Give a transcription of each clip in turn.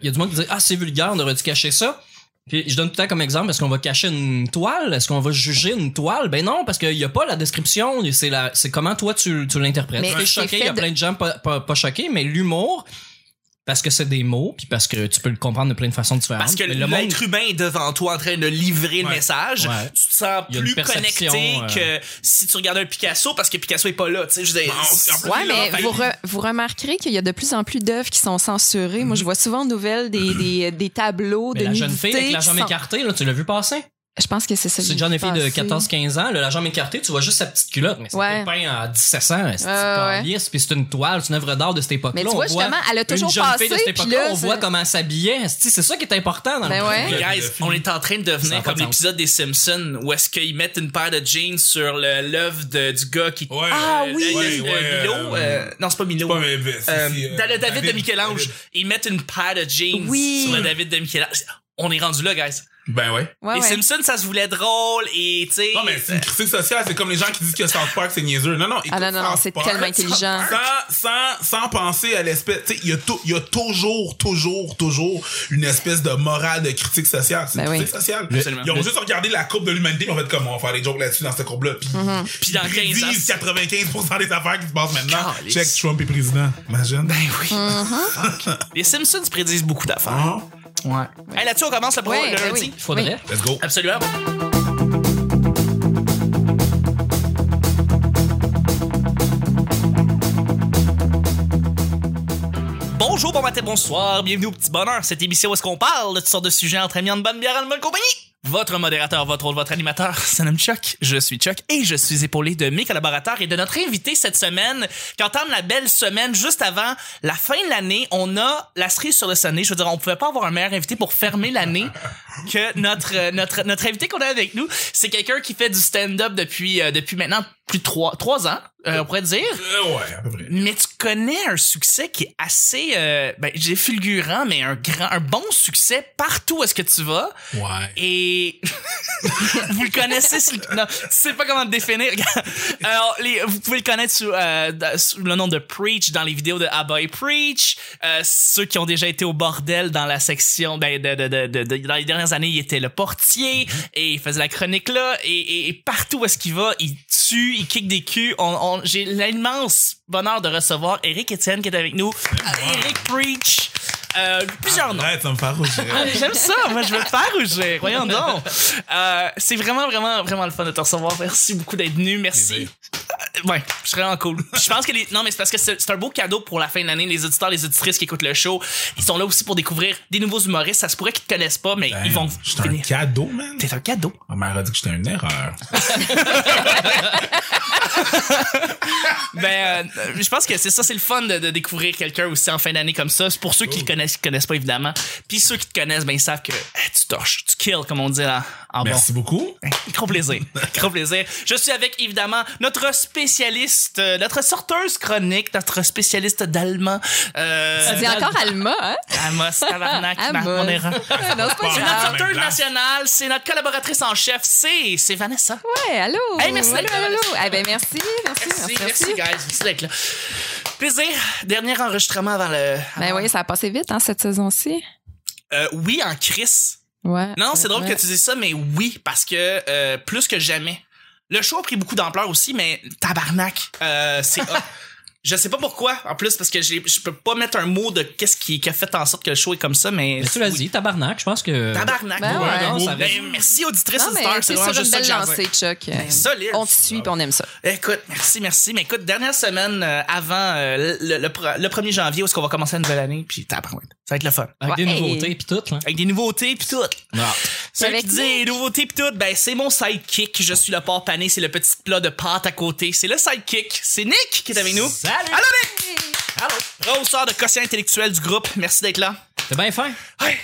Il y a du monde qui dit ah c'est vulgaire, on aurait dû cacher ça. Puis je donne tout le temps comme exemple, est-ce qu'on va cacher une toile? Est-ce qu'on va juger une toile? Ben non, parce qu'il y a pas la description, c'est la, c'est comment toi tu, tu l'interprètes. C'est choqué, il y a plein de gens pas, pas, pas choqués, mais l'humour, parce que c'est des mots, puis parce que tu peux le comprendre de plein de façons différentes. Parce que le monde, l'être humain est devant toi en train de livrer le message. Ouais. Tu te sens plus connecté euh, que si tu regardais un Picasso parce que Picasso est pas là. Tu sais, je plus, Ouais, mais failli- vous, re- vous remarquerez qu'il y a de plus en plus d'œuvres qui sont censurées. Moi, je vois souvent en nouvelles des, des, des tableaux mais de la jeune fille avec la qui jambe sont- écartée, là, tu l'as vu passer? Je pense que c'est ça. C'est j'ai déjà une vu fille de passer. 14-15 ans, là, la jambe écartée, tu vois juste sa petite culotte, mais c'est Ouais. peint à 1700, c'est ouais. calice, puis c'est une toile, c'est une œuvre d'art de cette époque-là. Mais tu vois, On justement, elle a toujours une jeune fille de passé, cette puis époque-là, là, on voit c'est- comment elle s'habillait, c'est c'est ça qui est important dans Ben le ouais. Guys, on est en train de devenir pas comme de l'épisode des Simpsons où est-ce qu'ils mettent une paire de jeans sur le l'œuvre du gars qui Ouais. Ah Euh, oui! euh, Ouais, euh, ouais, Milo, euh, euh, non, c'est pas Milo. Pas, mais, Euh, euh, dans le David, de Michel-Ange, ils mettent une paire de jeans Oui. sur le David de Michel-Ange. On est rendu là, guys. Ben ouais. Ouais, les ouais. Simpsons, ça se voulait drôle et tu sais. Non, mais c'est une critique sociale. C'est comme les gens qui disent que South Park, c'est niaiseux. Non, non. Ah non, non, non, c'est tellement intelligent. Sans, sans, sans penser à l'espèce, tu sais, il y a tou- il y a toujours, toujours, toujours une espèce de morale de critique sociale. C'est Ben une oui. critique sociale. Absolument. Ils ont juste regardé la courbe de l'humanité, ils ont fait comment on va faire des jokes là-dessus dans cette courbe-là. Puis, Puis dans ils 15 ans, prédisent 95% des affaires qui se passent maintenant. Calice. Check Trump est président. Imagine. Ben oui. Fuck. Les Simpsons prédisent beaucoup d'affaires. Ah, Ouais. Hey, là-dessus, on commence le, pro- Ouais, le ben lundi. oui. Faudrait. let's go. Absolument. Bonjour, bon matin, bonsoir, bienvenue au Petit Bonheur, cette émission où est-ce qu'on parle de toutes sortes de sujets entre amis, en bonne bière, en bonne compagnie. Votre modérateur, votre rôle, votre animateur, se nomme Chuck. Je suis Chuck et je suis épaulé de mes collaborateurs et de notre invité cette semaine qui entame la belle semaine juste avant la fin de l'année. On a la cerise sur le sonnet. Je veux dire, on pouvait pas avoir un meilleur invité pour fermer l'année que notre, euh, notre, notre invité qu'on a avec nous. C'est quelqu'un qui fait du stand-up depuis, euh, depuis maintenant plus de trois, trois ans, euh, on pourrait dire. Euh, ouais, à peu près. Mais tu connais un succès qui est assez, euh, ben, j'ai fulgurant, mais un grand, un bon succès partout où est-ce que tu vas. Ouais. Et vous le connaissez le... non, tu sais pas comment le définir. Alors, les, vous pouvez le connaître sous, euh, sous le nom de Preach dans les vidéos de Abba et Preach. Ceux qui ont déjà été au bordel dans la section, ben, de, de, de, de- de- dans les dernières années, il était le portier et il faisait la chronique là. Et, et, et partout où est-ce qu'il va, il tue, il kick des culs. On, on- j'ai l'immense bonheur de recevoir Eric Etienne qui est avec nous. Eric Preach. Euh, plusieurs noms. Arrête, ça me fait rougir. Ah, J'aime ça, moi je veux te faire rougir, voyons donc. Euh, c'est vraiment, vraiment, vraiment le fun de te recevoir. Merci beaucoup d'être venu, merci. Plaisir. Ouais, je serais vraiment cool. Puis je pense que les... Non, mais c'est parce que c'est un beau cadeau pour la fin de l'année. Les auditeurs, les auditrices qui écoutent le show, ils sont là aussi pour découvrir des nouveaux humoristes. Ça se pourrait qu'ils te connaissent pas, mais ils vont C'est un cadeau, man. C'est un cadeau. Ma mère a dit que j'étais une erreur. Ben, euh, je pense que c'est ça, c'est le fun de, de découvrir quelqu'un aussi en fin d'année comme ça. C'est pour ceux qui le connaissent, qui le connaissent pas évidemment. Puis ceux qui te connaissent, ben ils savent que eh, tu torches, tu kills comme on dit en, en bon. Merci beaucoup. Gros plaisir. Gros plaisir. Je suis avec, évidemment, notre spécialiste, euh, notre sorteuse chronique, notre spécialiste d'allemand. Euh, dis encore Alma, hein? Amos, tabarnak, Amos. ma- mon erreur. Non, c'est pas C'est notre sorteuse nationale, c'est notre collaboratrice en chef, c'est, c'est Vanessa. Ouais, allô? Hey, merci allô, d'être là, allô. Vanessa. Eh ben, merci, merci, Merci, merci. merci, guys. Merci d'être là. Plaisir. Dernier enregistrement avant le. Ben oui, ça a passé vite, hein, cette saison-ci. Euh, oui, en Chris. Ouais. Non, c'est drôle que tu dises ça, mais oui, parce que euh, plus que jamais. Le show a pris beaucoup d'ampleur aussi, mais tabarnak, euh, c'est. Je sais pas pourquoi, en plus, parce que j'ai- je peux pas mettre un mot de qu'est-ce qui, qui a fait en sorte que le show est comme ça, mais. Mais tu l'as oui. dit, tabarnak, je pense que. Tabarnak. Ben ouais, ouais. non, ça Ben, ben, merci auditrice Non, auditeur, c'est vraiment une juste ça que belle lancée, Chuck. Ben, solide. On te suit puis on aime ça. Écoute, merci, merci. Mais écoute, dernière semaine euh, avant euh, le, le, le 1er janvier où est-ce qu'on va commencer la nouvelle année, puis tabarouette. Ça va être le fun. Avec des nouveautés pis tout, là. Avec des nouveautés puis tout. Ah. Ceux Avec qui disent nouveautés pis tout, ben c'est mon sidekick. Je suis le porc pané, c'est le petit plat de pâte à côté. C'est le sidekick. C'est Nick qui est avec nous. Salut! Allô Nick! Allô! Rehausseur de quotient intellectuel du groupe. Merci d'être là. T'es bien fin. Ouais.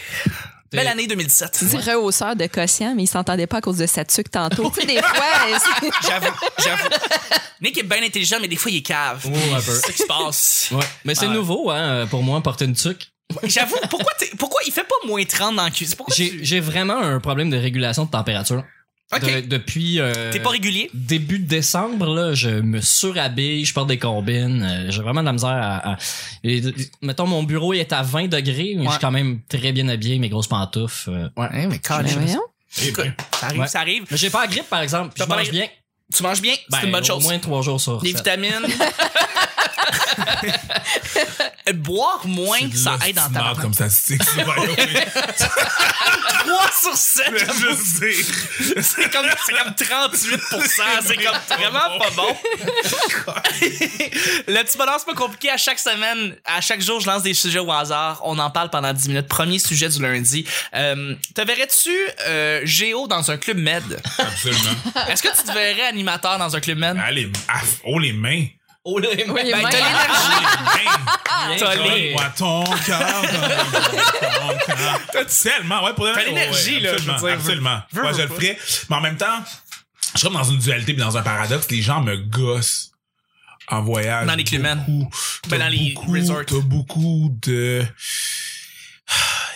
Belle année 2017. Tu dis rehausseur de quotient, mais il s'entendait pas à cause de sa tuque tantôt. tu sais, des fois, c'est- J'avoue, j'avoue. Nick est bien intelligent, mais des fois il est cave. Oh, un peu. C'est ça qui se passe. Ouais. Mais c'est Ouais. nouveau, hein, pour moi, porter une tuque. J'avoue, pourquoi, t'es- pourquoi il fait pas moins 30 dans la cuisine? Pourquoi J'ai tu... j'ai vraiment un problème de régulation de température. De- depuis euh, T'es pas régulier? début de décembre, là, je me surhabille, je porte des combines. euh, J'ai vraiment de la misère à... à- et, mettons, mon bureau il est à 20 degrés, mais je suis quand même très bien habillé, mes grosses pantoufles. euh, ouais. Ouais, mais quand voyons. Eh ça arrive, Ouais. ça arrive. J'ai pas la grippe, par exemple. puis Je mange bien. Tu manges bien, c'est Ben, une bonne Au chose. moins trois jours sur Des vitamines. Boire moins, ça aide dans ta comme statistique. c'est pas- 3 sur 7, Je sais. c'est comme, comme 38 C'est comme vraiment pas bon. Le petit bonheur, c'est pas compliqué. À chaque semaine, à chaque jour, je lance des sujets au hasard. On en parle pendant 10 minutes. Premier sujet du lundi. Euh, te verrais-tu euh, Géo dans un club med? Absolument. Est-ce que tu te verrais animateur dans un club med? Allez, ah, oh les mains. Oh, là, Oui, Ben, t'as l'énergie. Bien. T'as Donne-moi ton cœur. cœur. Tellement, ouais, pour T'as l'énergie, là, je veux Absolument. dire. absolument. Veux, Ouais, veux je le ferais. Mais en même temps, je suis comme dans une dualité puis dans un paradoxe. Les gens me gossent en voyage. Dans les. Beaucoup. Ben, T'as dans les resorts. T'as beaucoup de...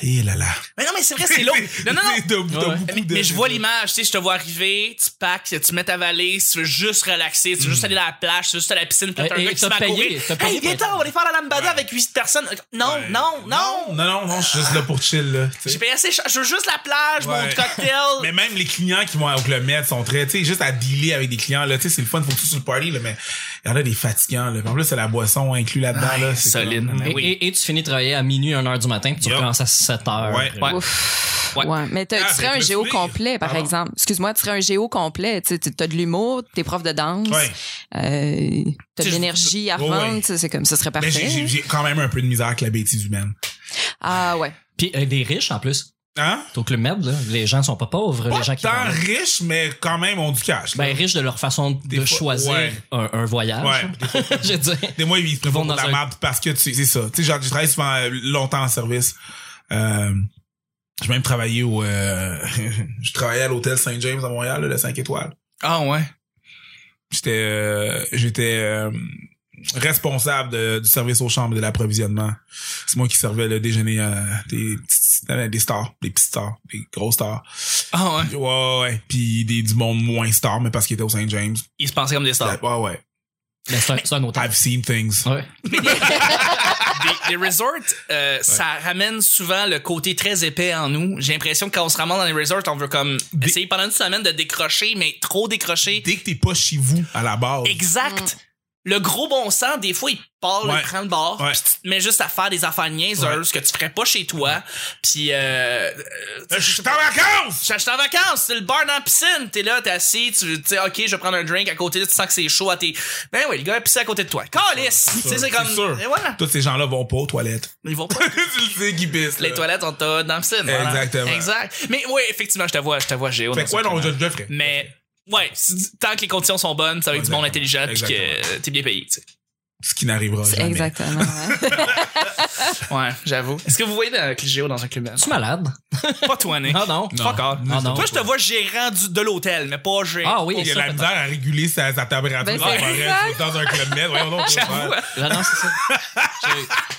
Et là là. Mais non, mais c'est vrai, c'est lourd. Non, non, non. T'as- t'as Ouais. beaucoup Mais, de- mais je vois l'image, tu sais, je te vois arriver, tu packs, tu mets ta valise, tu veux juste relaxer, tu veux juste aller à la plage, tu veux juste aller à la piscine, puis t'as un Et- gars et qui se met à courir. Hey, viens on va aller faire la lambada avec 8 personnes. Non, Ouais. non, non. Non, non, non, je suis juste là pour chill, là. J'ai payé assez cher. Je veux juste la plage, mon cocktail. Mais même les clients qui vont au Club Med sont très, tu sais, juste à dealer avec des clients, là, tu sais, c'est le fun, faut que tu sur le party, là, mais il y en a des fatigants, là. En plus, c'est la boisson inclus là-dedans, Ouais, là. c'est solide. comme- Mais Et, oui. et- et tu finis de travailler à minuit, 1 heure du matin, puis tu Yup. recommences à 7 heures. Ouais. Ouais. Ouf. Ouais. Ouais. Mais Ah, tu serais ben, un géo complet, par Pardon? exemple. Excuse-moi, tu serais un géo complet. Tu as de l'humour, t'es prof de danse, Ouais. euh, t'as de l'énergie à revendre. ouais. tu sais, C'est comme ça serait Mais parfait. j'ai- j'ai j'ai quand même un peu de misère avec la bêtise humaine. Ah ouais. Puis euh, des riches, en plus. Hein? Au Club Med, là, les gens sont pas pauvres, Pas les gens qui tant riches, mais quand même ont du cash. là. Ben, riches de leur façon Des de fois, choisir ouais. un, un voyage. Ouais. Je veux dire. Des mois, ils se dans la un- merde parce que tu sais, c'est ça. Tu sais, genre, j'ai travaillé souvent euh, longtemps en service. Euh, j'ai même travaillé au, euh, je travaillais à l'hôtel Saint James à Montréal, là, le 5 étoiles. Ah ouais. J'étais, euh, j'étais euh, responsable de- du service aux chambres et de l'approvisionnement. C'est moi qui servais le déjeuner à des petites- des stars, des petites stars, des grosses stars. Ah ouais? Ouais, ouais, ouais. Puis des, du monde moins star, mais parce qu'il était au Saint James. Ils se pensaient comme des stars. Ouais, ouais. Ben, c'est un, c'est un hôtel. I've seen things. Ouais. des, des resorts, euh, ça ramène souvent le côté très épais en nous. J'ai l'impression que quand on se ramasse dans les resorts, on veut comme essayer pendant une semaine de décrocher, mais trop décrocher. Dès que t'es pas chez vous à la base. Exact. Le gros bon sens, des fois, il part, Ouais. il prend le bar, Ouais. puis tu te mets juste à faire des affaires niaiseuses que tu ferais pas chez toi. Puis, euh, euh, Euh, Je suis en vacances! je suis en vacances, c'est le bar dans la piscine, t'es là, t'es assis, tu sais, ok, je vais prendre un drink à côté, tu sens que c'est chaud à tes, ben oui, le gars est pissé à côté de toi. Calice! Tu sais, c'est comme, sûr. et voilà. Tous ces gens-là vont pas aux toilettes. Ils vont pas. tu le sais pissent. Les toilettes sont euh, dans la piscine. voilà. Exactement. Exact. Mais oui, effectivement, je te vois, je te vois Géo. Fait quoi, non, je le ferai. Mais, ouais, si- tant que les conditions sont bonnes, c'est avec du monde intelligent puis que euh, t'es bien payé, tu sais. Ce qui n'arrivera jamais. exactement. ouais. Ouais, j'avoue. Est-ce que vous voyez avec le Géo dans un club? Tu es malade? Pas toi, Nick. Ah non. Fuck all. Ah non. Toi, je te vois gérant du- de l'hôtel, mais pas gérant. Ah oui, Il y a la misère à réguler sa, sa température Ben, dans, dans un club med. Voyons donc, J'avoue. faire. Ah non, c'est ça.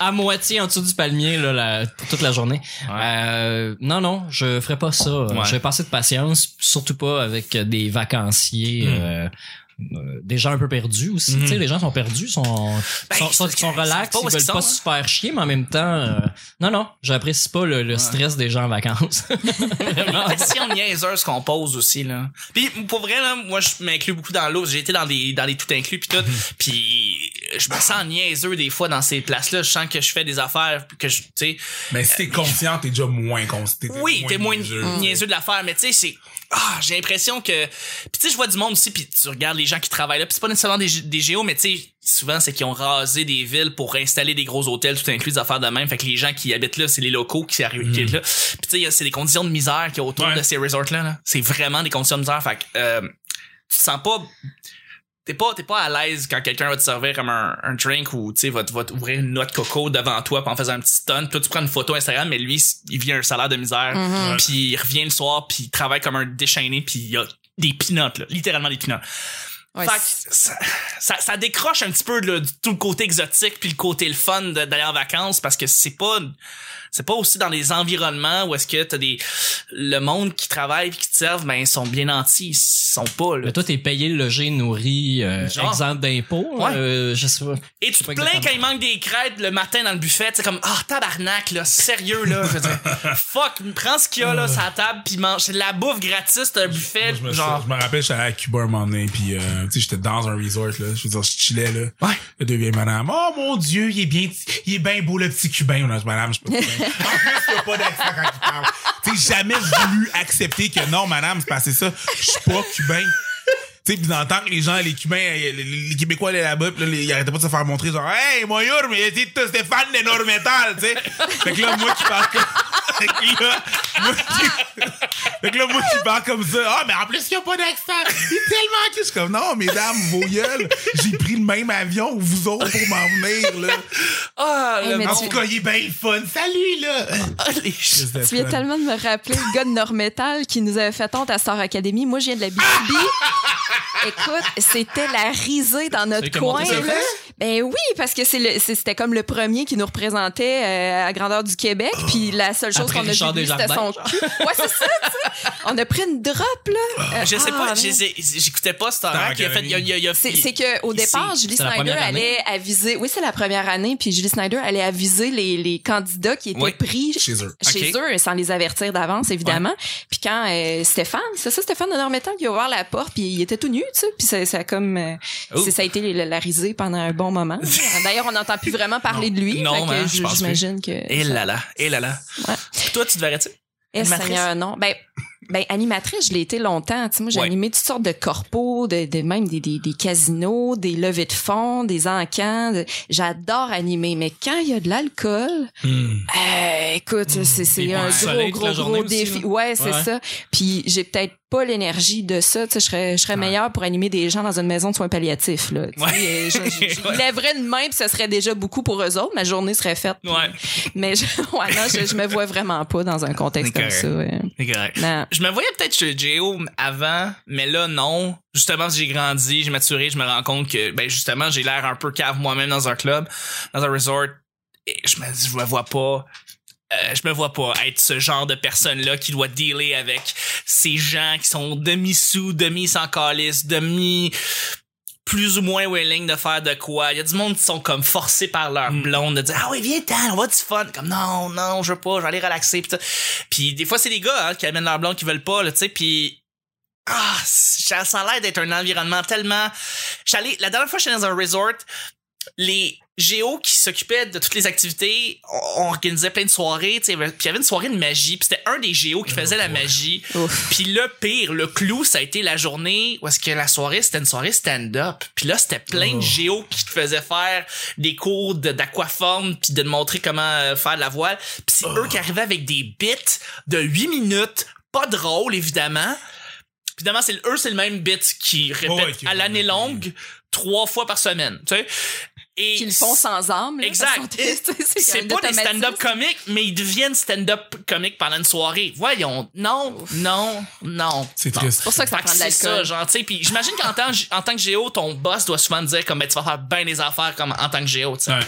À moitié en dessous du palmier là, la- toute la journée. Euh, non, non, je ferai pas ça. Ouais. Je vais passer de patience, surtout pas avec des vacanciers. Hmm. euh, des gens un peu perdus aussi, Mhm. tu sais, les gens sont perdus, sont Ben, sont, relax, ils veulent pas se faire chier, mais en même temps, euh, non, non, j'apprécie pas le, le stress des gens en vacances. Vraiment. La question niaiseuse qu'on pose aussi là. Puis pour vrai là, moi je m'inclus beaucoup dans l'eau. J'ai été dans des dans les tout inclus puis tout. puis je me sens niaiseux des fois dans ces places là. Je sens que je fais des affaires que je tu sais. Mais si t'es conscient, t'es déjà moins conscient. Oui, t'es moins niaiseux. niaiseux de l'affaire, mais tu sais c'est ah, j'ai l'impression que puis tu sais je vois du monde aussi puis tu regardes les gens qui travaillent là, puis c'est pas nécessairement des des géos mais tu sais souvent c'est qu'ils ont rasé des villes pour installer des gros hôtels tout inclus des affaires de même, fait que les gens qui habitent là, c'est les locaux qui arrivent qui est là. Puis tu sais c'est des conditions de misère qu'il y a autour Ouais. de ces resorts là, là. C'est vraiment des conditions de misère, fait que euh, tu te sens pas T'es pas, t'es pas à l'aise quand quelqu'un va te servir comme un, un drink ou tu sais va, te- va t'ouvrir une noix de coco devant toi puis en faisant un petit stun. Toi tu prends une photo Instagram mais lui il vient un salaire de misère Mhm. puis il revient le soir puis il travaille comme un déchaîné puis il y a des pinottes là, littéralement des pinottes. Ouais, Fait que ça, ça, ça décroche un petit peu du- tout le côté exotique puis le côté le fun d'aller en vacances parce que c'est pas c'est pas aussi dans les environnements où est-ce que t'as des le monde qui travaille puis qui te servent ben ils sont bien nantis ils sont pas là. Mais toi, t'es payé, logé, nourri, euh, Genre. exempt d'impôts. Ouais. euh, je sais pas. Et tu te plains quand il manque des crêpes le matin dans le buffet, c'est comme ah tabarnak là, sérieux là, je veux dire, fuck, prends ce qu'il y a là sur la table puis mange, c'est de la bouffe gratis d'un buffet, Je me, genre je me rappelle, j'étais allé à Cuba un moment donné, puis euh, tu sais, j'étais dans un resort, là. Je veux dire, je chillais, là. Ouais. Le deux vieilles madames. Oh mon dieu, il est bien, il est bien beau, le petit cubain. Non, madame, je peux pas. En plus, il a pas d'accent quand il parle. Tu sais, jamais voulu accepter que non, madame, c'est passé ça. Je suis pas cubain. Tu sais, pis t'entends que les gens, les Cubains, les, les- Québécois allaient là-bas, pis là, les- ils arrêtaient pas de se faire montrer, genre, hey, moi, mais c'est Stéphane de Normetal, tu sais. Fait que là, moi qui parle fait que là, moi qui, fait que là, moi qui parle comme ça, ah, mais en plus, il y a pas d'accent. Il est tellement je suis comme, non, mesdames, vos gueules, j'ai pris le même avion que vous autres pour m'en venir, là. ah Hey, En monde- tout cas, il est bien fun. Salut, là. ah, les Tu viens tellement de me rappeler le gars de Normetal qui nous avait fait honte à Star Academy. Moi, je viens de la BTB. Écoute, c'était la risée dans notre coin. là. Ben oui, parce que c'est le- c'est- c'était comme le premier qui nous représentait euh, à grandeur du Québec. Puis la seule chose qu'on a Richard vue, c'était son cul. Ouais, c'est ça, tu sais. On a pris une drop, là. Euh, je sais ah, pas, j'écoutais pas Star Star Trek, il a fait il a, il a, il a- C'est c'est que au il- départ, Julie Snyder allait aviser. Oui, c'est la première année, puis Julie Snyder allait aviser les, les candidats qui étaient Oui. pris Chez eux. chez Ok. eux sans les avertir d'avance évidemment. Puis quand euh, Stéphane, c'est ça Stéphane de Normétal qui a ouvert la porte puis il était tout nu, tu sais, puis ça, ça a comme euh, Oh. ça a été la, la risée pendant un bon moment. D'ailleurs, on n'entend plus vraiment parler de lui, Non, que hein, j'imagine que Et là là, et là là. Ouais. Toi, tu te verrais-tu? Eh? Seigneur, non. Ben, ben, animatrice, je l'ai été longtemps. Tu sais, moi, j'ai Ouais. animé toutes sortes de corpos, de, de même des, des, des casinos, des levées de fonds, des encans. de- J'adore animer, mais quand il y a de l'alcool, euh, écoute, c'est, un gros, gros, gros défi. Ouais, c'est ça. Puis j'ai peut-être pas l'énergie de ça. Tu sais, je serais, je serais meilleure pour animer des gens dans une maison de soins palliatifs. Là, Tu Ouais. je, je- je Ouais. lèverais une main, puis ce serait déjà beaucoup pour eux autres. Ma journée serait faite. puis- Ouais. Mais je, ouais, non, je, me vois vraiment pas dans un contexte comme ça. ouais. Non. Je me voyais peut-être chez Géo avant, mais là, non. Justement, j'ai grandi, j'ai maturé, je me rends compte que, ben, justement, j'ai l'air un peu cave moi-même dans un club, dans un resort. Et je me dis, je me vois pas. Euh, je me vois pas être ce genre de personne-là qui doit dealer avec ces gens qui sont demi-sous, demi-sans calice, demi plus ou moins willing de faire de quoi. Il y a du monde qui sont comme forcés par leur blonde de dire ah oui viens t'en on va du fun comme non non je veux pas je vais aller relaxer. Puis des fois c'est des gars hein, qui amènent leur blonde qui veulent pas là tu sais puis ah ça, ça a l'air d'être un environnement tellement j'allais la dernière fois j'étais dans un resort les géos qui s'occupaient de toutes les activités on, on organisait plein de soirées tu sais puis il y avait une soirée de magie puis c'était un des géos qui faisait la magie. Puis le pire, le clou, ça a été la journée où est-ce que la soirée, c'était une soirée stand-up. Puis là, c'était plein de géos qui te faisaient faire des cours de- d'aquaforme puis de te montrer comment euh, faire de la voile. Puis c'est eux qui arrivaient avec des bits de 8 minutes, pas drôle évidemment. Évidemment, c'est eux, c'est le même bit qui répète Ouais, à l'année longue trois fois par semaine, tu sais. Et Qui le font sans âme. là, Exact. c'est pas des stand-up comiques, mais ils deviennent stand-up comiques pendant une soirée. Voyons, non, non, non. C'est triste. C'est pour ça que ça prend de c'est ça, l'alcool. genre, tu sais. Puis j'imagine qu'en tant, en tant que géo, ton boss doit souvent te dire comme, ben, tu vas faire bien des affaires comme en tant que géo, tu sais. Ouais.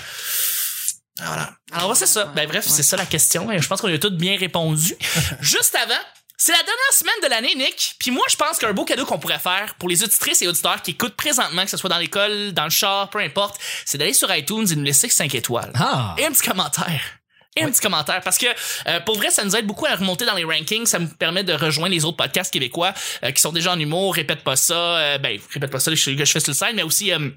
Voilà. Alors, ouais, c'est ça. Ben, bref, c'est ça la question. Et je pense qu'on y a tous bien répondu. Juste avant, c'est la dernière semaine de l'année, Nick. Puis moi, je pense qu'un beau cadeau qu'on pourrait faire pour les auditrices et auditeurs qui écoutent présentement, que ce soit dans l'école, dans le char, peu importe, c'est d'aller sur iTunes et nous laisser 5 étoiles. Ah! Et un petit commentaire. Et un petit commentaire parce que euh, pour vrai ça nous aide beaucoup à remonter dans les rankings ça me permet de rejoindre les autres podcasts québécois euh, qui sont déjà en humour répète pas ça euh, ben répète pas ça je, que je fais sur le site mais aussi euh,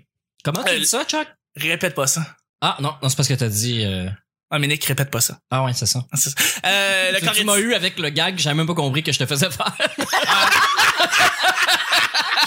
Comment tu Euh, dis ça, Chuck? répète pas ça Ah, non, non c'est parce que t'as dit... euh, ah mais Nick répète pas ça Ah ouais, c'est ça. C'est ça. euh, le Tu- m'as eu avec le gag, j'avais même pas compris que je te faisais faire.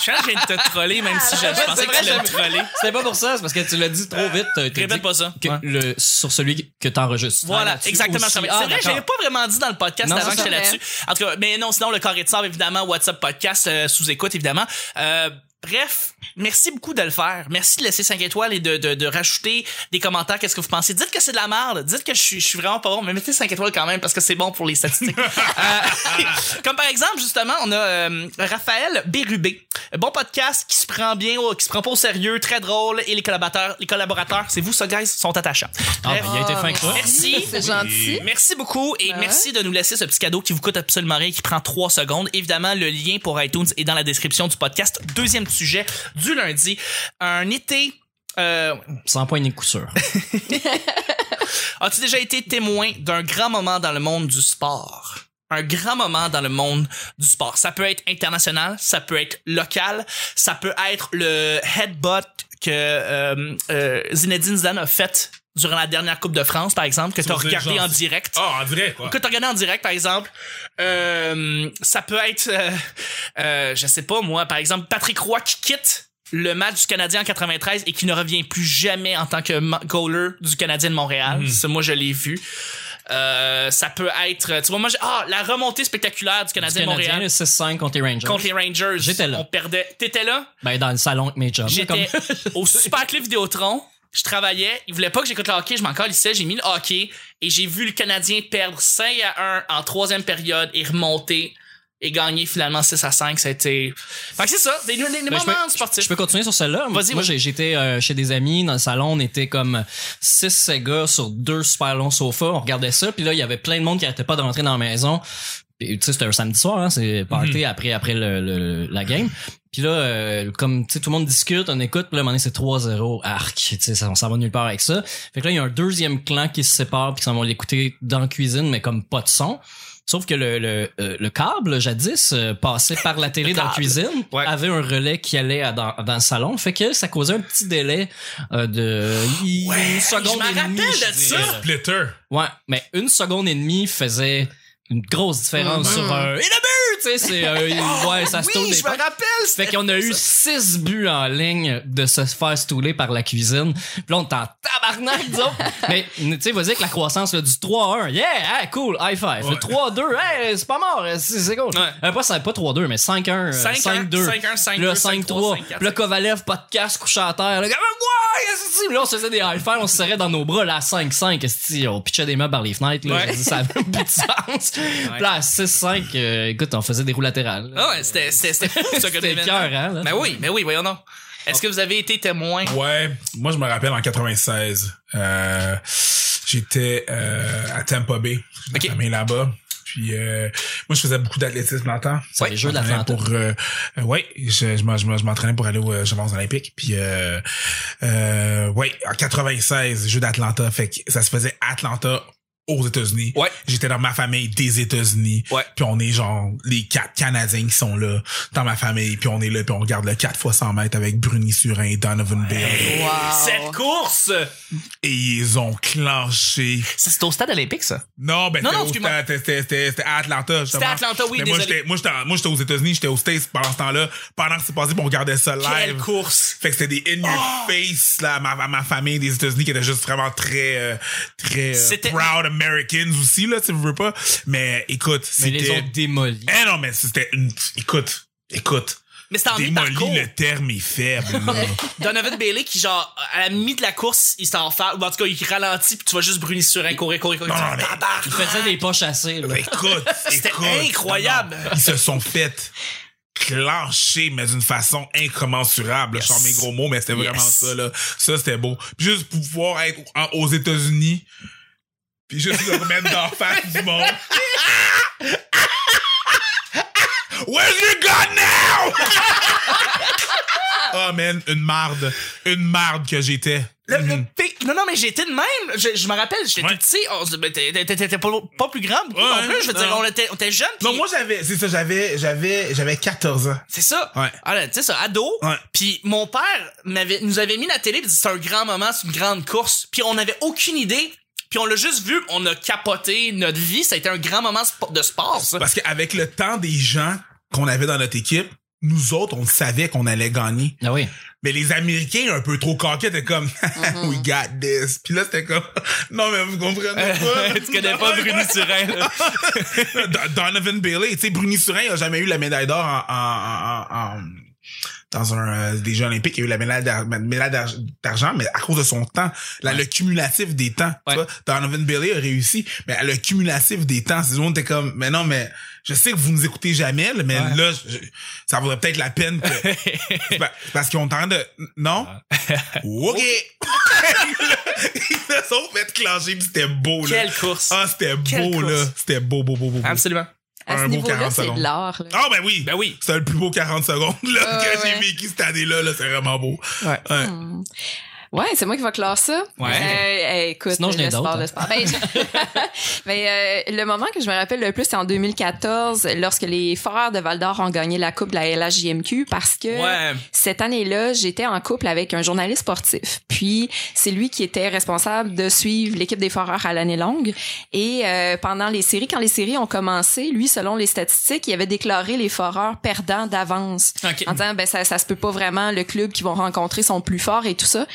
je pense que je viens de te troller même si je, je pensais que tu l'as trollé C'était pas pour ça, c'est parce que tu l'as dit trop vite. t'as- t'as répète pas ça que Ouais. le, sur celui que t'enregistres. Voilà, exactement. être- Ah, c'est vrai, j'avais pas vraiment dit dans le podcast Non, avant c'est que j'étais là-dessus. En tout cas, mais non, sinon le carré de sable, évidemment, WhatsApp podcast euh, sous écoute, évidemment. Euh, Bref, merci beaucoup de le faire. Merci de laisser 5 étoiles et de, de, de rajouter des commentaires. Qu'est-ce que vous pensez? Dites que c'est de la merde. Dites que je suis, je suis vraiment pas bon, mais mettez 5 étoiles quand même parce que c'est bon pour les statistiques. Euh, comme par exemple, justement, on a euh, Raphaël Bérubé. Bon podcast qui se prend bien, au- qui se prend pas au sérieux, très drôle et les collaborateurs, les collaborateurs, c'est vous ça, guys, sont attachants. Ah, ben, il a été fin que toi. Merci. C'est gentil. Merci beaucoup et Ouais. merci de nous laisser ce petit cadeau qui vous coûte absolument rien, qui prend 3 secondes. Évidemment, le lien pour iTunes est dans la description du podcast. Deuxième sujet du lundi. Un été... Euh, Sans point ni coup sûr. As-tu déjà été témoin d'un grand moment dans le monde du sport? Un grand moment dans le monde du sport. Ça peut être international, ça peut être local, ça peut être le headbutt que euh, euh, Zinedine Zidane a fait durant la dernière Coupe de France, par exemple, que tu as regardé genre- en direct. Ah, en vrai, quoi. Que t'as regardé en direct, par exemple. Euh, ça peut être, euh, euh, je sais pas moi, par exemple, Patrick Roy qui quitte le match du Canadien en 93 et qui ne revient plus jamais en tant que goaler du Canadien de Montréal. Ça, moi, je l'ai vu. Euh, ça peut être, tu vois, moi, j'ai- ah, la remontée spectaculaire du Canadien, de Canadien, Montréal le 6-5 contre les Rangers. contre les Rangers. J'étais là. On perdait. T'étais là? Ben, dans le salon avec mes jobs. J'étais Comme... au Super Clip Vidéotron. Je travaillais. Ils voulaient pas que j'écoute le hockey. Je m'en calissais. J'ai mis le hockey. Et j'ai vu le Canadien perdre 5 à 1 en troisième période et remonter et gagner finalement 6 à 5. C'était. Fait que c'est ça. Des, des, des Ben, je moments peux- sportifs. Je peux continuer sur celle-là. Vas-y, Moi, j'ai- j'étais euh, chez des amis dans le salon. On était comme six gars sur deux super longs sofas. On regardait ça. Puis là, il y avait plein de monde qui arrêtait pas de rentrer dans la maison. Tu sais, c'était un samedi soir. Hein, c'est party après après le, le- la game. Puis là, euh, comme tu sais, tout le monde discute, on écoute. Puis là, à un moment donné, c'est 3-0. Arc. Tu sais, ça, on s'en va nulle part avec ça. Fait que là, il y a un deuxième clan qui se sépare puis qui s'en vont l'écouter dans la cuisine, mais comme pas de son. Sauf que le, le, euh, le câble, jadis, euh, passait par la télé dans la cuisine, Ouais. avait un relais qui allait à- dans, dans le salon. Fait que ça causait un petit délai euh, de une seconde je et me demie. rappelle je de dirais. ça. Splitter. Ouais, mais une seconde et demie faisait une grosse différence Mhm. sur un... Et! Tu sais, euh, ouais, ça se oui, je me rappelle. Fait qu'on a eu six buts en ligne de se faire stouler par la cuisine. Puis là, on est en tabarnak, disons. Mais, tu sais, vas-y avec la croissance là, du 3-1. Yeah, hey, cool, high five. Le Ouais. 3-2, hey, c'est pas mort, c'est cool. Ouais. Euh, pas, ça- pas 3-2, mais 5-1, euh, 5-1, 5-2. 5-1, 5-2, Puis là, 5-3, 5-3. Puis là, Kovalev, pas de casque, couché à terre. Là, ouais, là, on se faisait des high five, on se serrait dans nos bras, là, à 5-5. qu'est-ce que On pitchait des meubles par les fenêtres, là. Ouais. Ça avait plus de sens. Puis là, à 6-5, euh, écoute, on faisait des roues latérales. Ah ouais, c'était, c'était, fou, ça, comme C'était événement. cœur, hein. Ben oui, mais oui, voyons donc. Est-ce que vous avez été témoin? Ouais, moi je me rappelle en 96, euh, j'étais euh, à Tampa Bay, j'ai Ok. ma famille là-bas. Puis euh, moi je faisais beaucoup d'athlétisme dans le temps. Les Jeux Je m'entraînais d'Atlanta. Pour euh, euh, ouais, je, je, m'en- je m'en- je m'entraînais pour aller aux euh, Jeux olympiques. Puis euh, euh, ouais, en 96, Jeux d'Atlanta, fait que ça se faisait Atlanta aux États-Unis. Ouais. J'étais dans ma famille des États-Unis. Ouais. Puis on est genre les quatre Canadiens qui sont là dans ma famille. Puis on est là, puis on regarde le 4 x 100 mètres avec Bruni Surin, Donovan Bailey. Wow. Cette course! Et ils ont clenché. Ça, c'est au stade olympique, ça? Non, ben c'était à Atlanta. justement. C'était Atlanta, oui, Mais désolé. j'étais moi, j'étais en- moi, j'étais aux États-Unis, j'étais aux States pendant ce temps-là. Pendant que c'est passé, puis on regardait ça Quelle live. course! Fait que c'était des in your face là, à ma, à ma famille des États-Unis qui était juste vraiment très euh, très euh, proud Americans aussi là, tu veux pas. Mais écoute, Mais les c'était ont démolis. Eh non, mais c'était une écoute, écoute. Mais c'était en Démoli, le terme est faible. Donovan Bailey qui, genre, à la mi de la course, il s'en fait, ou en tout cas, il ralentit, puis tu vas juste brûler sur un courir, courir, courir. Non, non, mais-! Ils faisaient des pas chassés, là. écoute, C'était écoute. incroyable. Non, non. Ils se sont fait clencher, mais d'une façon incommensurable. Yes. Je sors mes gros mots, mais c'était vraiment ça, là. Ça, c'était beau. Puis juste pour pouvoir être en- aux États-Unis, puis juste le remettre d'en face du monde. Where's your gun now? oh man, une marde. Une marde que j'étais. Le- le pic- non, non, mais j'étais de même. Je, je me rappelle, j'étais Ouais. tout petit. On se- t'étais- T'étais pas, pas plus grand Ouais, non plus. Je veux dire, on était, on était jeunes. Non, moi j'avais, c'est ça, j'avais, j'avais, j'avais 14 ans. C'est ça. Ouais. Ah, là, tu sais ça, ado. Ouais. Puis mon père m'avait, nous avait mis la télé, puis c'est un grand moment, c'est une grande course. Puis on n'avait aucune idée. Puis on l'a juste vu, on a capoté notre vie. Ça a été un grand moment de sport, ça. Parce qu'avec le temps des gens qu'on avait dans notre équipe, nous autres, on savait qu'on allait gagner. Ah oui. Mais les Américains, un peu trop coquets, étaient comme, Mm-hmm. we got this. Puis là, c'était comme, non, mais vous comprenez pas. tu connais pas Bruni Surin, Donovan Bailey, tu sais, Bruni Surin, il a jamais eu la médaille d'or en, en, en, en- dans un euh, des Jeux olympiques, il y a eu la médaille d'ar- médaille d'ar- d'argent, mais à cause de son temps, là, le cumulatif des temps. Ouais. Tu vois, Donovan Bailey a réussi, mais le cumulatif des temps, c'est le monde était comme, mais non, mais je sais que vous nous écoutez jamais, là, mais Ouais. là, je- ça vaudrait peut-être la peine que parce qu'ils ont tendance de non? Ok ils se sont fait clencher c'était beau là Quelle course. ah c'était beau là c'était beau beau beau beau, beau. Ce un beau niveau-là, 40 c'est secondes. de l'art. là. ah ben oui Ben oui. c'était le plus beau 40 secondes là, Ouais, que ouais. j'ai vécu cette année-là là, c'est vraiment beau Ouais. ouais. Hmm. Ouais, c'est moi qui va clore ça. Ouais. Euh, écoute, Sinon, je n'ai le d'autres, le hein. sport. Ben, je- ben, euh, le moment que je me rappelle le plus, c'est en 2014, lorsque les Foreurs de Val d'Or ont gagné la Coupe de la LHJMQ, parce que Ouais. cette année-là, j'étais en couple avec un journaliste sportif. Puis, c'est lui qui était responsable de suivre l'équipe des Foreurs à l'année longue. Et euh, pendant les séries, quand les séries ont commencé, lui, selon les statistiques, il avait déclaré les Foreurs perdants d'avance OK. en disant ben ça ça se peut pas vraiment le club qu'ils vont rencontrer sont plus forts et tout ça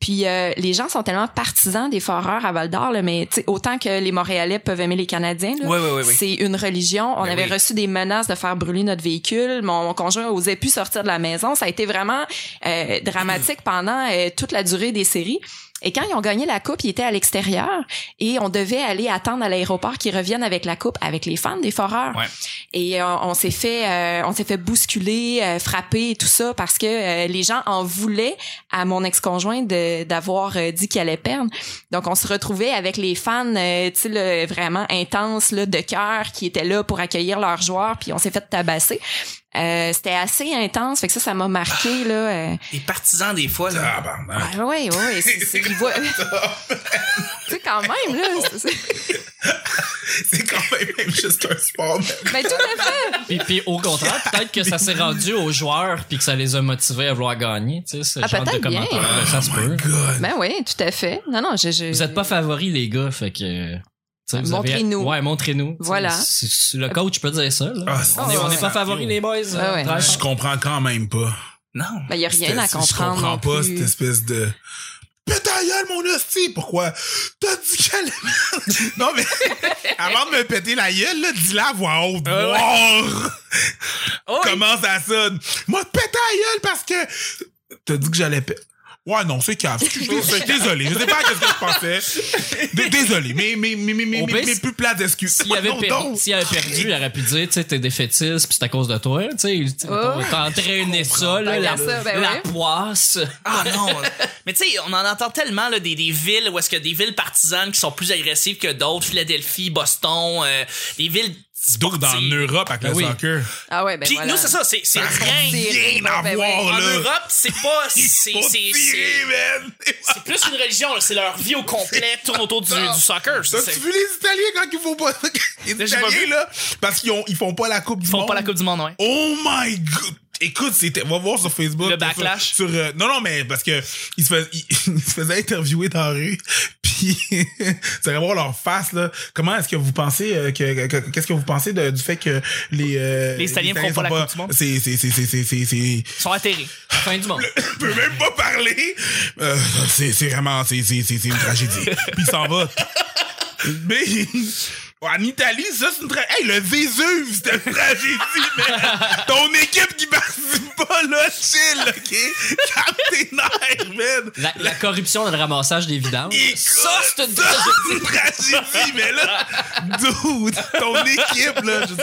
puis euh, les gens sont tellement partisans des foreurs à Val d'Or mais autant que les Montréalais peuvent aimer les Canadiens là, c'est une religion. On Ben avait reçu des menaces de faire brûler notre véhicule. Mon, mon conjoint osait plus sortir de la maison. Ça a été vraiment euh, dramatique pendant euh, toute la durée des séries et quand ils ont gagné la coupe, ils étaient à l'extérieur et on devait aller attendre à l'aéroport qu'ils reviennent avec la coupe avec les fans des foreurs. Ouais. Et euh, on s'est fait euh, on s'est fait bousculer, euh, frapper et tout ça parce que euh, les gens en voulaient à mon ex-conjoint d'avoir dit qu'il allait perdre. Donc on se retrouvait avec les fans tu vraiment intenses là de cœur qui étaient là pour accueillir leurs joueurs puis on s'est fait tabasser. Euh, c'était assez intense, fait que ça ça m'a marqué là. euh, Les partisans, des fois, là. ah ben, ah ouais, ouais, ouais, c'est, c'est, ils voient- tu sais, quand même, là. c'est- quand même même juste un sport mais- Ben, tout à fait. Puis, puis au contraire, peut-être que ça s'est rendu aux joueurs puis que ça les a motivés à vouloir gagner. Tu sais, ce Ah, genre de commentaire, ça se peut. God Ben oui, tout à fait. Non, non, je, je... Vous êtes pas favoris, les gars, fait que. Montrez-nous. Ouais, montrez-nous. Tu sais, Voilà. si- si le coach peut dire ça. Là. Ah, on est- on n'est pas favoris, les boys. Ah ouais. Je comprends quand même pas Non. Ben, il y a rien à comprendre. Je comprends non pas plus. cette espèce de Pète ta gueule, mon hostie! Pourquoi? T'as dit qu'elle... non, mais avant de me péter la gueule, là, dis-la à voix haute. Oh, Comment ça sonne? Moi, pète ta gueule parce que... T'as dit que j'allais péter... Ouais, non, c'est suis désolé. Je sais pas qu'est-ce que je pensais. D- Désolé. Mais, mais, mais, mais, mais, mais, mais plus plates excuses. S'il avait, s'il avait perdu, il aurait pu dire, tu sais, t'es défaitiste pis c'est à cause de toi, tu sais. tu sais, Oh. T'as entraîné ça, là, la, ça, ben la ouais. poisse. Ah non. Mais tu sais, on en entend tellement là, des, des villes où est-ce qu'il y a des villes partisanes qui sont plus agressives que d'autres. Philadelphie, Boston, euh, des villes Donc, dans l'Europe avec Ben le oui. soccer. Ah ouais, ben Puis voilà. nous, c'est ça, c'est c'est rien. Rien à ben voir, ouais. En là. Europe, c'est pas. C'est c'est- c'est- plus une religion, là. c'est leur vie au complet tourne autour du, du soccer. C'est- T'as-tu vu les Italiens quand ils font pas... Les J'ai pas Italiens, vu. là, parce qu'ils ont, ils font pas la Coupe du Ils font Monde. pas la Coupe du Monde, ouais. Oh my god! Écoute, c'était, va voir sur Facebook. Le backlash. Sur, euh, non, non, mais parce que ils se, fais- ils, ils se faisaient interviewer dans la rue. Puis, c'est vraiment leur face, là. Comment est-ce que vous pensez, euh, que, que- qu'est-ce que vous pensez de- du fait que les, euh, Les Italiens feront pas la Coupe du Monde? C'est, c'est, c'est, c'est, c'est, c'est, c'est, Ils sont atterrés. Fin du monde. je peux même pas parler. Euh, c'est, c'est vraiment, c'est, c'est une tragédie. Puis il s'en va. Mais, en Italie, ça, c'est une tragédie. Hey, le Vésuve, c'était une tragédie, mais ton équipe qui participe pas, là, chill, OK? Calme tes nerfs, man. La, la corruption dans le ramassage des vidanges. Écoute, ça, c'est une une tragédie, mais là, dude, ton équipe, là, je,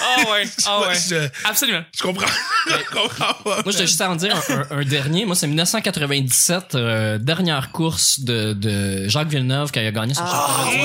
Ah ouais, ah ouais. je, Absolument. je comprends, je comprends pas. Moi, je te juste à en dire un, un- un dernier. Moi, c'est 1997, euh, dernière course de, de Jacques Villeneuve quand il a gagné son championnat du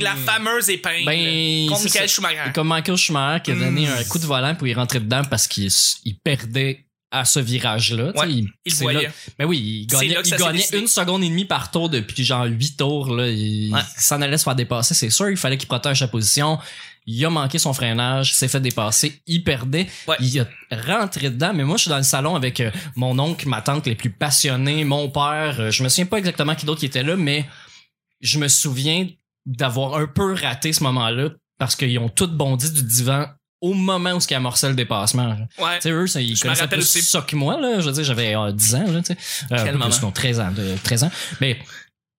la fameuse épingle. Ben, contre Michael ça. Schumacher. Comme Michael Schumacher qui a donné un coup de volant pour y rentrer dedans parce qu'il il perdait à ce virage-là. Ouais, il voyait. là- Mais oui, il gagnait, il une seconde et demie par tour depuis genre huit tours. Là. Il, Ouais. s'en allait se faire dépasser, c'est sûr. Il fallait qu'il protège sa position. Il a manqué son freinage, s'est fait dépasser, il perdait. Ouais. Il a rentré dedans. Mais moi, je suis dans le salon avec euh, mon oncle, ma tante les plus passionnés, mon père. euh, je me souviens pas exactement qui d'autre qui était là, mais je me souviens d'avoir un peu raté ce moment-là parce qu'ils ont tous bondi du divan au moment où ce qui amorçait le dépassement. Ouais. Tu sais, eux, ça, ils Je connaissaient plus aussi. ça que moi, là. Je veux dire, j'avais euh, 10 ans, là, tu sais. Euh, Quel moment? plus, non, 13 ans, de, 13 ans. Mais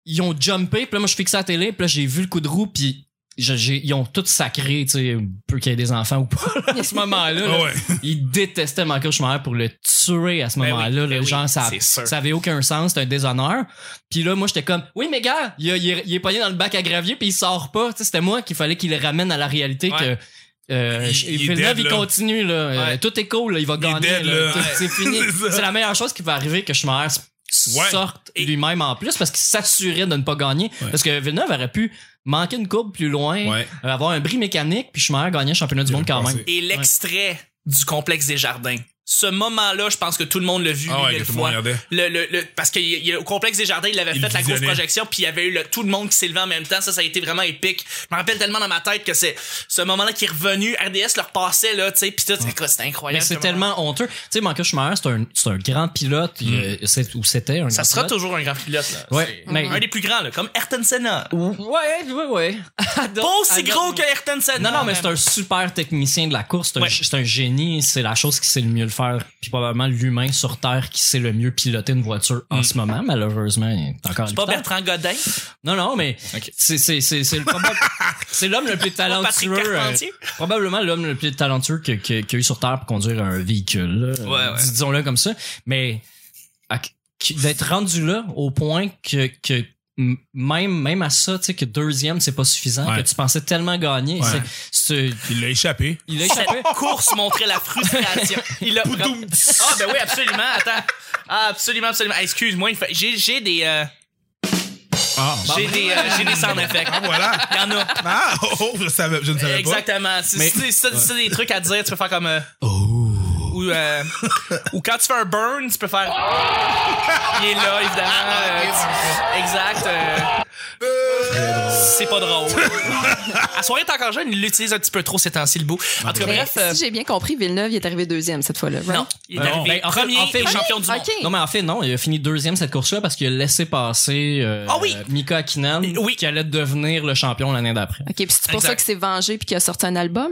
ils ont jumpé, puis là, moi, je fixais la télé, puis là, j'ai vu le coup de roue, puis je- ils ont tous sacré, tu sais, peu qu'il y ait des enfants ou pas, à ce moment-là. ouais. Ils détestaient Michael Schumacher pour le tuer à ce Ben oui, moment-là. ben là. oui, genre, ça, ça avait aucun sens, c'était un déshonneur. Puis là, moi, j'étais comme, oui, mais gars, il, est- il est pogné dans le bac à gravier puis il sort pas. Tu sais, c'était moi qu'il fallait qu'il le ramène à la réalité Ouais. que. Euh, Il- il est Villeneuve, dead, il continue là. Euh, tout est cool, là, il va Il gagner. dead, là. là. Tout- C'est fini. C'est la meilleure chose qui va arriver que Schumacher Ouais. sorte Et- lui-même en plus parce qu'il s'assurait de ne pas gagner. Ouais. Parce que Villeneuve aurait pu manquer une courbe plus loin, Ouais. euh, avoir un bris mécanique, puis Schumacher gagner le championnat du monde quand même. Et l'extrait du complexe des jardins. Ce moment-là, je pense que tout le monde l'a vu Ah ouais, mille que tout le monde fois. Le, le, le- parce qu'il y a- il y a- au complexe des jardins, il avait Il fait la grosse projection, puis il y avait eu le- tout le monde qui s'est levé en même temps. Ça, ça a été vraiment épique. Je me rappelle tellement dans ma tête que c'est ce moment-là qui est revenu. RDS leur passait là, tu sais, puis tout, c'est c'était Mais incroyable. c'est ce moment. tellement honteux. Tu sais, Michael Schumacher, c'est un, c'est un grand pilote, il, euh, c'est- ou c'était un Mm. Ça grand sera pilote. toujours un grand pilote. Là. Ouais, C'est mais- un des plus grands, là, comme Ayrton Senna. Ouais, ouais, ouais. Pas aussi gros que Ayrton Senna. Non, non, mais c'est un super technicien de la course. C'est un, Ouais. c'est un génie. C'est la chose qui sait le mieux le faire. Puis probablement l'humain sur Terre qui sait le mieux piloter une voiture en ce moment. Malheureusement. C'est pas. Bertrand Godin? Non, non, mais c'est, l'homme le plus talentueux. euh, probablement l'homme le plus talentueux que- que- qu'il y a eu sur Terre pour conduire un véhicule. Ouais, ouais. Dis- Disons-le comme ça. Mais que- d'être rendu là au point que, que même, même à ça, tu sais, que deuxième, c'est pas suffisant, Ouais. que tu pensais tellement gagner. Ouais. C'est, c'est- Il l'a échappé. il a échappé. Cette course montrait la frustration. Il a. Ah ben oui, absolument. Attends. Ah, absolument, absolument. Ah, Excuse-moi, il fait- j'ai j'ai des euh, Ah, j'ai des euh, j'ai des sound effects. Ah, voilà. Il y en a. Ah, oh, oh, je, savais, je ne savais Exactement. C'est Mais- c'est- c'est- c'est des trucs à dire, tu peux faire comme euh, pas. Oh. Ou euh, ou quand tu fais un burn, tu peux faire Il est là évidemment. euh, tu- exact. euh, c'est pas drôle. à soirée t'es encore jeune, il l'utilise un petit peu trop ces temps-ci le bout. En tout cas, Mais bref. euh, si j'ai bien compris, Villeneuve, il est arrivé deuxième cette fois-là. right? non, il est Euh, arrivé ben, en fait- premier en fait, et champion du monde. Ok. Non, mais en fait, non, il a fini deuxième cette course-là parce qu'il a laissé passer euh, Ah oui! Mika Oui. qui allait devenir le champion l'année d'après. OK, puis c'est pour Exact. ça qu'il s'est vengé puis qu'il a sorti un album?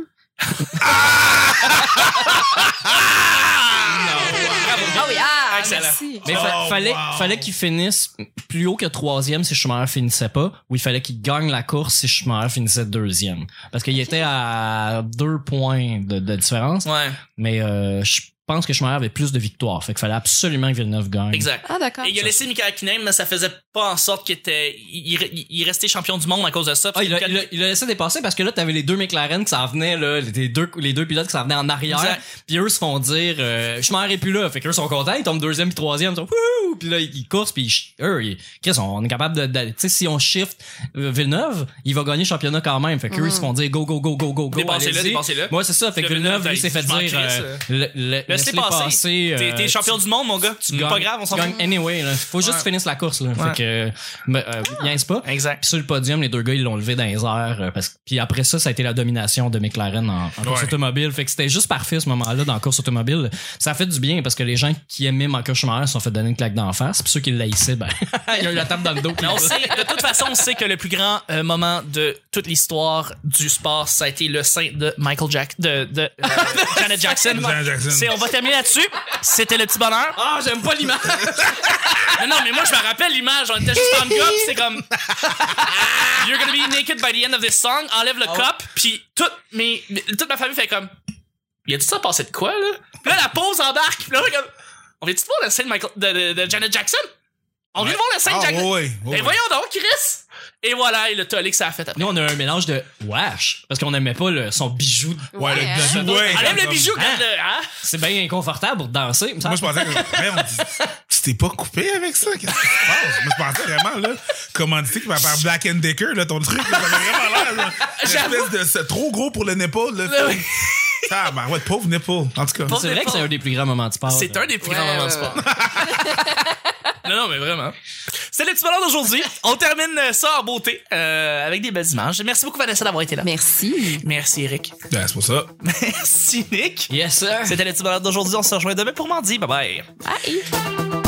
Ah oui, ah, Excellent. merci. Mais fa- Oh, fallait, wow. fallait qu'il finisse plus haut que troisième si Schumacher finissait pas, ou il fallait qu'il gagne la course si Schumacher finissait deuxième. Parce qu'il était à deux points de, de différence, Ouais, mais euh, je pense que Schumacher avait plus de victoires. Fait qu'il fallait absolument que Villeneuve gagne. exact. Ah, d'accord. Et il a laissé Mika Hakkinen, mais ça faisait pas en sorte qu'il était, il, il- il restait champion du monde à cause de ça. Ah, il, a, il, laissé dépasser parce que là, t'avais les deux McLaren qui s'en venaient, là, les deux, les deux pilotes qui s'en venaient en arrière. Exact. Puis eux se font dire, euh, Schumacher est plus là. Fait qu'eux sont contents, ils tombent deuxième puis troisième. Ils sont, Wouh! Puis là, ils, courent, puis ils- eux, ils, Chris, on est capable de, de- tu sais, si on shift euh, Villeneuve, il va gagner le championnat quand même. Fait qu'eux, ils se font dire, go, go, go, go, go, go. Dépassez-le, allez-y. dépassez-le. Moi, c'est ça. Fait que Le Villeneuve, lui, s'est fait je m'en dire, Laisse-les passer. passer. T'es euh, champion du monde, mon gars. tu pas gagnes- grave, on s'en tu fout. anyway, là. Faut juste Ouais. finir la course, là. Ouais. Fait que, ben, euh, niaise pas. Exact. Puis sur le podium, les deux gars, ils l'ont levé dans les airs. euh, parce puis après ça, ça a été la domination de McLaren en, en course Ouais. automobile. Fait que c'était juste parfait ce moment-là dans la course automobile. Ça a fait du bien parce que les gens qui aimaient Michael Schumacher se sont fait donner une claque d'en face. Puis ceux qui l'haïssaient, ben, ils ont eu la table dans le dos. Mais on sait, de toute façon, on sait que le plus grand euh, moment de toute l'histoire du sport, ça a été le sein de Michael Jack, de, de euh, Janet Jackson. Jackson. C'est, on va terminer là-dessus. C'était le petit bonheur. Ah, j'aime pas l'image! Non, non, mais moi, je me rappelle l'image. On était juste en pis c'est comme. You're gonna be naked by the end of this song. Enlève le cop, puis toute, mes, toute ma famille fait comme. Y a-tu ça passé de quoi, là? Puis là, la pause embarque, pis là, comme. On vient-tu de voir la scène de, Michael- de, de, de Janet Jackson? On vient de voir la scène Ah, de Janet ouais, ouais, Et ouais. voyons donc, Chris! Et voilà, et le tollé que ça a fait après. Nous, on a un mélange de wesh. Parce qu'on aimait pas le, son bijou. Ouais, le Ouais, bijou, hein. ouais. Enlève le comme- bijou, Hein? quand le- hein? C'est bien inconfortable pour danser. Moi, je pensais que. On dit, tu t'es pas coupé avec ça? Qu'est-ce qui se passe? Moi, je pensais vraiment, là, comment tu sais qu'il va faire Black and Decker, là, ton truc, ça avait vraiment l'air, là. Une espèce de. C'est trop gros pour le nipple, là. Ah, ben, ouais, pauvre nipple. En tout cas. C'est vrai que c'est un des plus grands moments de sport. C'est un des plus Ouais, grands moments de sport. Non, non, mais vraiment. C'est le petit bonheur d'aujourd'hui. On termine ça en beauté euh, avec des belles images. Merci beaucoup, Vanessa, d'avoir été là. Merci. Merci, Eric. Ben, c'est pour ça. Merci, Nick. Yes, sir. C'était le petit bonheur d'aujourd'hui. On se rejoint demain pour mardi. Bye bye. Bye.